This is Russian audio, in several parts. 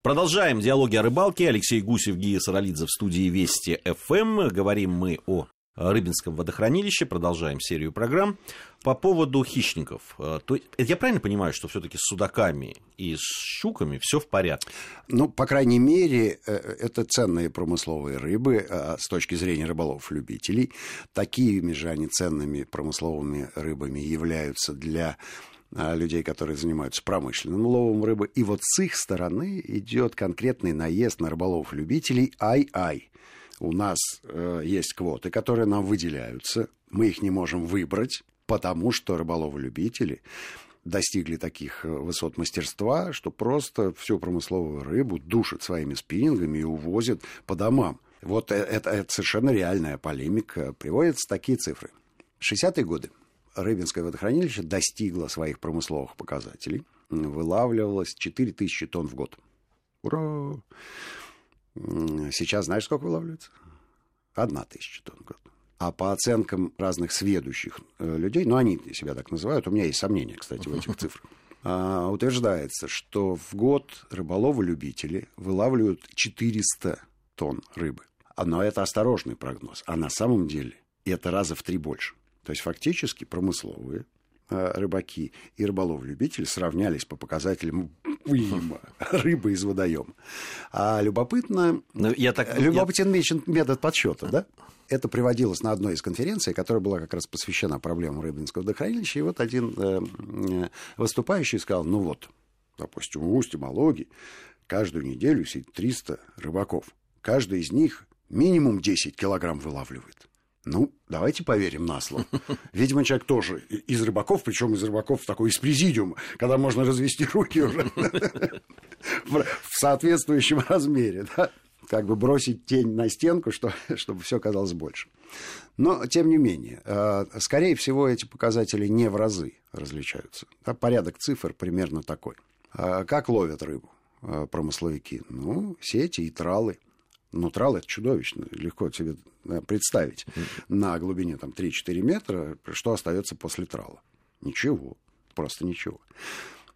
Продолжаем диалоги о рыбалке. Алексей Гусев, Гия Саралидзе в студии Вести ФМ. Говорим мы о Рыбинском водохранилище. Продолжаем серию программ. По поводу хищников. Э, то, я правильно понимаю, что все-таки с судаками и с щуками все в порядке? Ну, по крайней мере, э, это ценные промысловые рыбы а с точки зрения рыболов-любителей. Такими же они ценными промысловыми рыбами являются для людей, которые занимаются промышленным ловом рыбы. И вот с их стороны идет конкретный наезд на рыболов-любителей «ай-ай». У нас э, есть квоты, которые нам выделяются. Мы их не можем выбрать, потому что рыболовы-любители достигли таких э, высот мастерства, что просто всю промысловую рыбу душат своими спиннингами и увозят по домам. Вот э, это, это совершенно реальная полемика. Приводятся такие цифры. 60-е годы Рыбинское водохранилище достигло своих промысловых показателей. Вылавливалось 4000 тонн в год. Ура! Сейчас знаешь, сколько вылавливается? Одна тысяча тонн в год. А по оценкам разных сведущих э, людей, ну, они себя так называют, у меня есть сомнения, кстати, в этих цифрах, а, утверждается, что в год рыболовы-любители вылавливают 400 тонн рыбы. Но это осторожный прогноз. А на самом деле это раза в три больше. То есть фактически промысловые э, рыбаки и рыболов-любители сравнялись по показателям выема рыбы из водоема. А любопытно, Но ну, я так, любопытен я... метод подсчета, да? Это приводилось на одной из конференций, которая была как раз посвящена проблемам рыбинского водохранилища. И вот один э, э выступающий сказал, ну вот, допустим, в устье Малоги каждую неделю сидит 300 рыбаков. Каждый из них минимум 10 килограмм вылавливает. Ну, давайте поверим на слово. Видимо, человек тоже из рыбаков, причем из рыбаков такой из президиума, когда можно развести руки уже в соответствующем размере. Да? Как бы бросить тень на стенку, что, чтобы все казалось больше. Но, тем не менее, э, скорее всего, эти показатели не в разы различаются. Порядок цифр примерно такой. А как ловят рыбу э, промысловики? Ну, сети и тралы – ну, трал это чудовищно, легко себе представить. На глубине там 3-4 метра, что остается после трала? Ничего, просто ничего.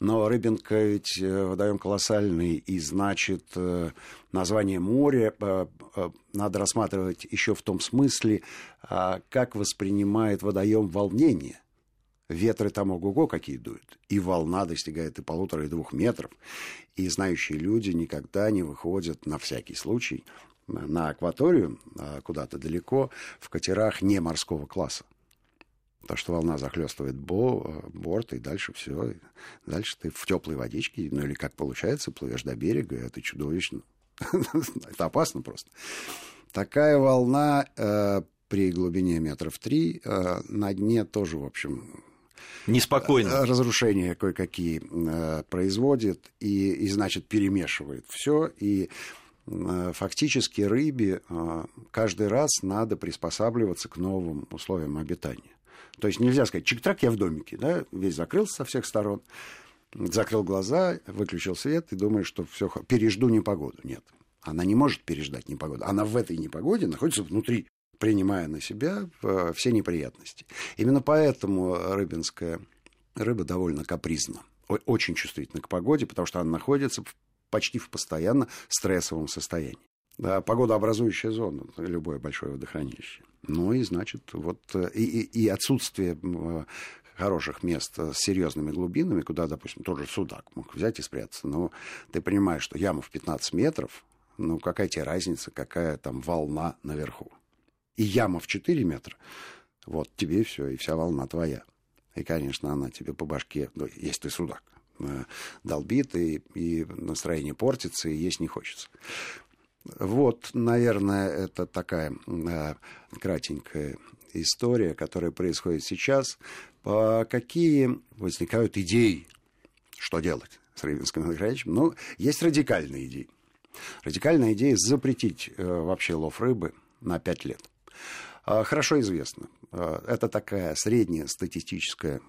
Но Рыбинка ведь э, водоем колоссальный, и значит, э, название моря э, надо рассматривать еще в том смысле, а, как воспринимает водоем волнение. Ветры там ого-го какие дуют. И волна достигает и полутора, и двух метров. И знающие люди никогда не выходят на всякий случай на акваторию, а куда-то далеко, в катерах не морского класса. То, что волна захлестывает бо, борт, и дальше все. Дальше ты в теплой водичке, ну или как получается, плывешь до берега, и это чудовищно. это опасно просто. Такая волна э, при глубине метров три э, на дне тоже, в общем, Неспокойно. Э, разрушения кое-какие э, производит и, и, значит, перемешивает все. И э, фактически рыбе каждый раз надо приспосабливаться к новым условиям обитания. То есть нельзя сказать, чик-трак, я в домике, да, весь закрылся со всех сторон, закрыл глаза, выключил свет и думаешь, что все, пережду непогоду. Нет, она не может переждать непогоду. Она в этой непогоде находится внутри принимая на себя э, все неприятности. Именно поэтому рыбинская рыба довольно капризна, очень чувствительна к погоде, потому что она находится почти в постоянно стрессовом состоянии. Да, погодообразующая зона, любое большое водохранилище. Ну и, значит, вот э, и, и, отсутствие хороших мест с серьезными глубинами, куда, допустим, тот же судак мог взять и спрятаться. Но ты понимаешь, что яма в 15 метров, ну какая тебе разница, какая там волна наверху и яма в 4 метра, вот тебе все, и вся волна твоя. И, конечно, она тебе по башке, ну, если ты судак, э, долбит, и, и настроение портится, и есть не хочется. Вот, наверное, это такая э, кратенькая история, которая происходит сейчас. По какие возникают идеи, что делать с Рыбинским водохранилищем? Ну, есть радикальные идеи. Радикальная идея запретить э, вообще лов рыбы на 5 лет. А, хорошо известно. А, это такая средняя статистическая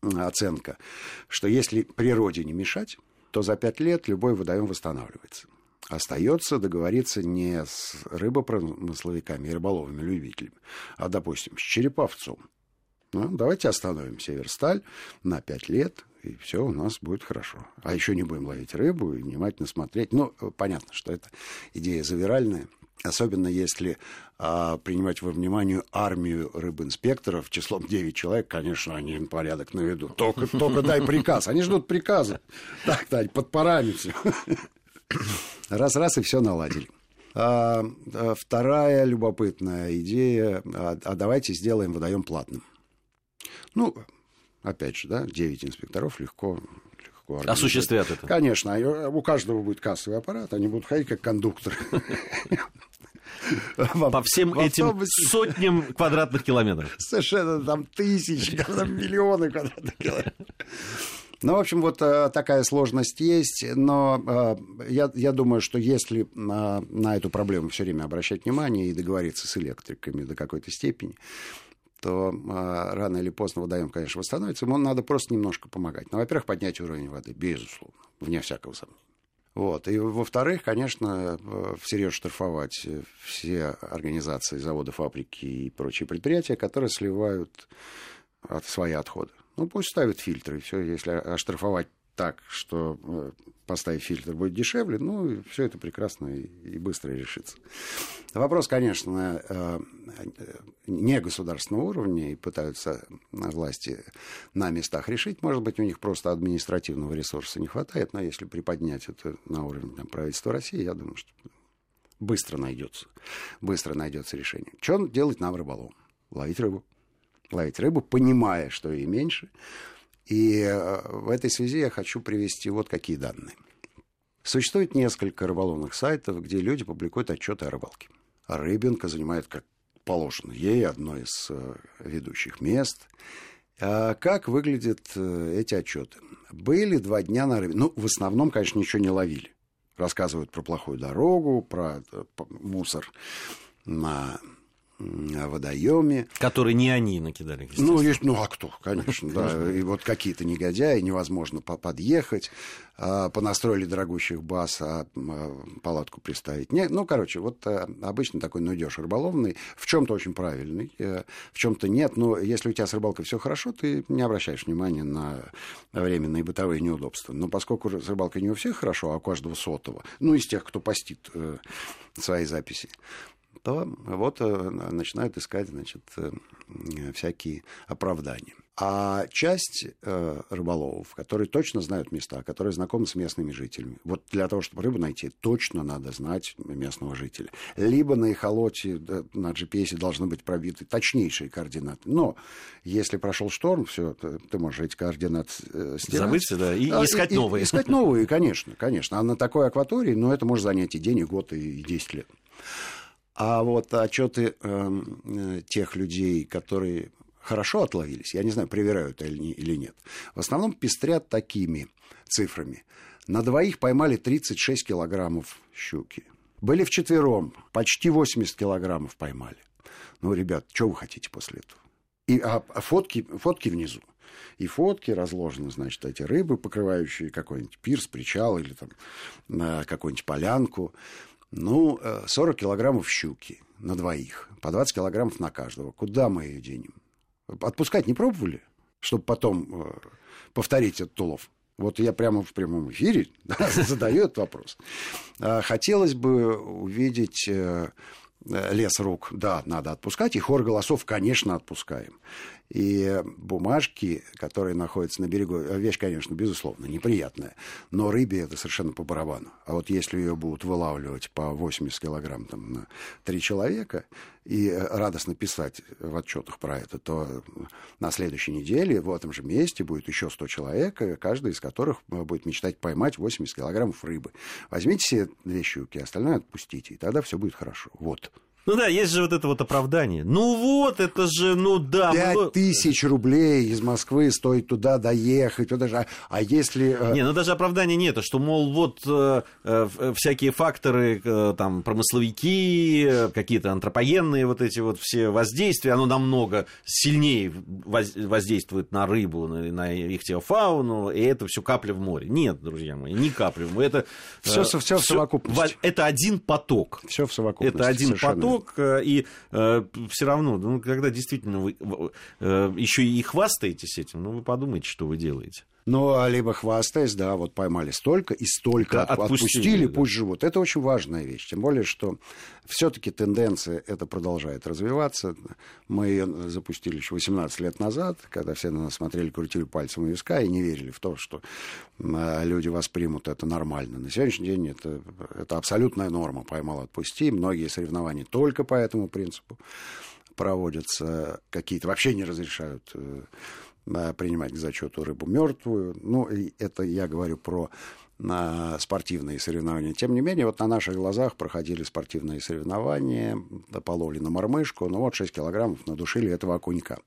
оценка, что если природе не мешать, то за пять лет любой водоем восстанавливается. Остается договориться не с рыбопромысловиками и рыболовыми любителями, а, допустим, с череповцом. Ну, давайте остановим Северсталь на 5 лет, и все у нас будет хорошо. А еще не будем ловить рыбу и внимательно смотреть. Ну, понятно, что это идея завиральная. Особенно если а, принимать во внимание армию рыбинспекторов числом 9 человек, конечно, они порядок наведут. Только, только дай приказ. Они ждут приказа. Так, так, под парами все. Раз-раз и все наладили. А, а, вторая любопытная идея, а, а давайте сделаем водоем платным. Ну, опять же, да, 9 инспекторов легко легко Осуществят это. Конечно, у каждого будет кассовый аппарат, они будут ходить как кондукторы. По всем этим сотням квадратных километров. Совершенно там тысячи, там миллионы квадратных километров. Ну, в общем, вот э, такая сложность есть, но э, я, я думаю, что если на, на эту проблему все время обращать внимание и договориться с электриками до какой-то степени, то э, рано или поздно водоем, конечно, восстановится, но надо просто немножко помогать. Ну, во-первых, поднять уровень воды, безусловно, вне всякого сомнения. Вот. И, во-вторых, конечно, всерьез штрафовать все организации, заводы, фабрики и прочие предприятия, которые сливают от свои отходы. Ну, пусть ставят фильтры, все, если оштрафовать так, что э, поставить фильтр будет дешевле, ну, все это прекрасно и, быстро решится. Вопрос, конечно, э, не государственного уровня, и пытаются власти на местах решить. Может быть, у них просто административного ресурса не хватает, но если приподнять это на уровень там, правительства России, я думаю, что быстро найдется, быстро найдется решение. Что делать нам рыболовам? Ловить рыбу ловить рыбу, понимая, что и меньше. И э, в этой связи я хочу привести вот какие данные. Существует несколько рыболовных сайтов, где люди публикуют отчеты о рыбалке. Рыбинка занимает, как положено ей, одно из э, ведущих мест. А как выглядят э, эти отчеты? Были два дня на рыбе. Ну, в основном, конечно, ничего не ловили. Рассказывают про плохую дорогу, про мусор на водоеме. Который не они накидали, Ну, есть, ну, а кто, конечно, да. И вот какие-то негодяи, невозможно подъехать, а, понастроили дорогущих баз, а, а палатку приставить. Не, ну, короче, вот а, обычно такой нудеж рыболовный, в чем-то очень правильный, э, в чем-то нет, но если у тебя с рыбалкой все хорошо, ты не обращаешь внимания на временные бытовые неудобства. Но поскольку с рыбалкой не у всех хорошо, а у каждого сотого, ну, из тех, кто постит э, свои записи, то вот э, начинают искать, значит, э, всякие оправдания. А часть э, рыболовов, которые точно знают места, которые знакомы с местными жителями, вот для того, чтобы рыбу найти, точно надо знать местного жителя. Либо на эхолоте, на GPS должны быть пробиты точнейшие координаты. Но если прошел шторм, все, ты, ты можешь эти координаты э, стирать. Забыть, да, и а, искать и, новые. Искать новые, конечно, конечно. А на такой акватории, ну, это может занять и день, и год, и 10 лет. А вот отчеты эм, э, тех людей, которые хорошо отловились, я не знаю, проверяют или, или нет, в основном пестрят такими цифрами. На двоих поймали 36 килограммов щуки. Были вчетвером, почти 80 килограммов поймали. Ну, ребят, что вы хотите после этого? И, а, а фотки, фотки внизу. И фотки разложены, значит, эти рыбы, покрывающие какой-нибудь пирс, причал или там какую-нибудь полянку. Ну, 40 э, килограммов щуки на двоих, по 20 килограммов на каждого. Куда мы ее денем? Отпускать не пробовали, чтобы потом э, повторить этот улов? Вот я прямо в прямом эфире да, задаю этот вопрос. А, хотелось бы увидеть э, лес рук, да, надо отпускать, и хор голосов, конечно, отпускаем. И бумажки, которые находятся на берегу, вещь, конечно, безусловно, неприятная, но рыбе это совершенно по барабану. А вот если ее будут вылавливать по 80 килограмм там, на три человека и радостно писать в отчетах про это, то на следующей неделе в этом же месте будет еще 100 человек, каждый из которых будет мечтать поймать 80 килограммов рыбы. Возьмите себе две щуки, остальное отпустите, и тогда все будет хорошо. Вот. Ну да, есть же вот это вот оправдание. Ну вот, это же, ну да. Пять мы... тысяч рублей из Москвы стоит туда доехать. Туда же. А, если... Э, не, ну даже оправдания нет, что, мол, вот э, э, всякие факторы, э, там, промысловики, какие-то антропогенные вот эти вот все воздействия, оно намного сильнее воздействует на рыбу, на, на их теофауну, и это все капля в море. Нет, друзья мои, не капля в море. Это, все, э, все, все в совокупности. Это один поток. Все в совокупности. Это один поток крючок, э, и э, все равно, ну, когда действительно вы э, еще и хвастаетесь этим, ну, вы подумайте, что вы делаете. Ну, а либо хвастаясь, да, вот поймали столько и столько да, отпустили, отпустили да. пусть живут. Это очень важная вещь. Тем более, что все-таки тенденция это продолжает развиваться. Мы ее запустили еще 18 лет назад, когда все на нас смотрели, крутили пальцем у виска и не верили в то, что люди воспримут это нормально. На сегодняшний день это, это абсолютная норма. Поймал, отпусти. Многие соревнования только по этому принципу проводятся. Какие-то вообще не разрешают э, принимать к зачету рыбу мертвую. Ну, и это я говорю про на спортивные соревнования. Тем не менее, вот на наших глазах проходили спортивные соревнования, половили на мормышку, ну вот 6 килограммов надушили этого окунька.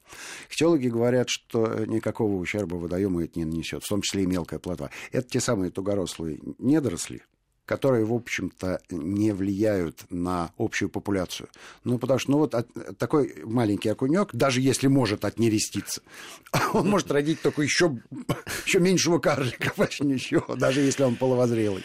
Ихтиологи говорят, что никакого ущерба водоему это не нанесет, в том числе и мелкая плотва. Это те самые тугорослые недоросли, которые, в общем-то, не влияют на общую популяцию. Ну, потому что, ну, вот от, такой маленький окунек, даже если может отнереститься, он может родить только еще, еще меньшего карлика, почти ничего, даже если он половозрелый.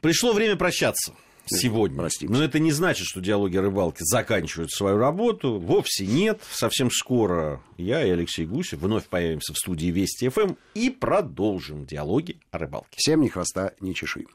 Пришло время прощаться сегодня. Простите. Но это не значит, что диалоги рыбалки заканчивают свою работу. Вовсе нет. Совсем скоро я и Алексей Гусев вновь появимся в студии Вести ФМ и продолжим диалоги о рыбалке. Всем ни хвоста, ни чешуи.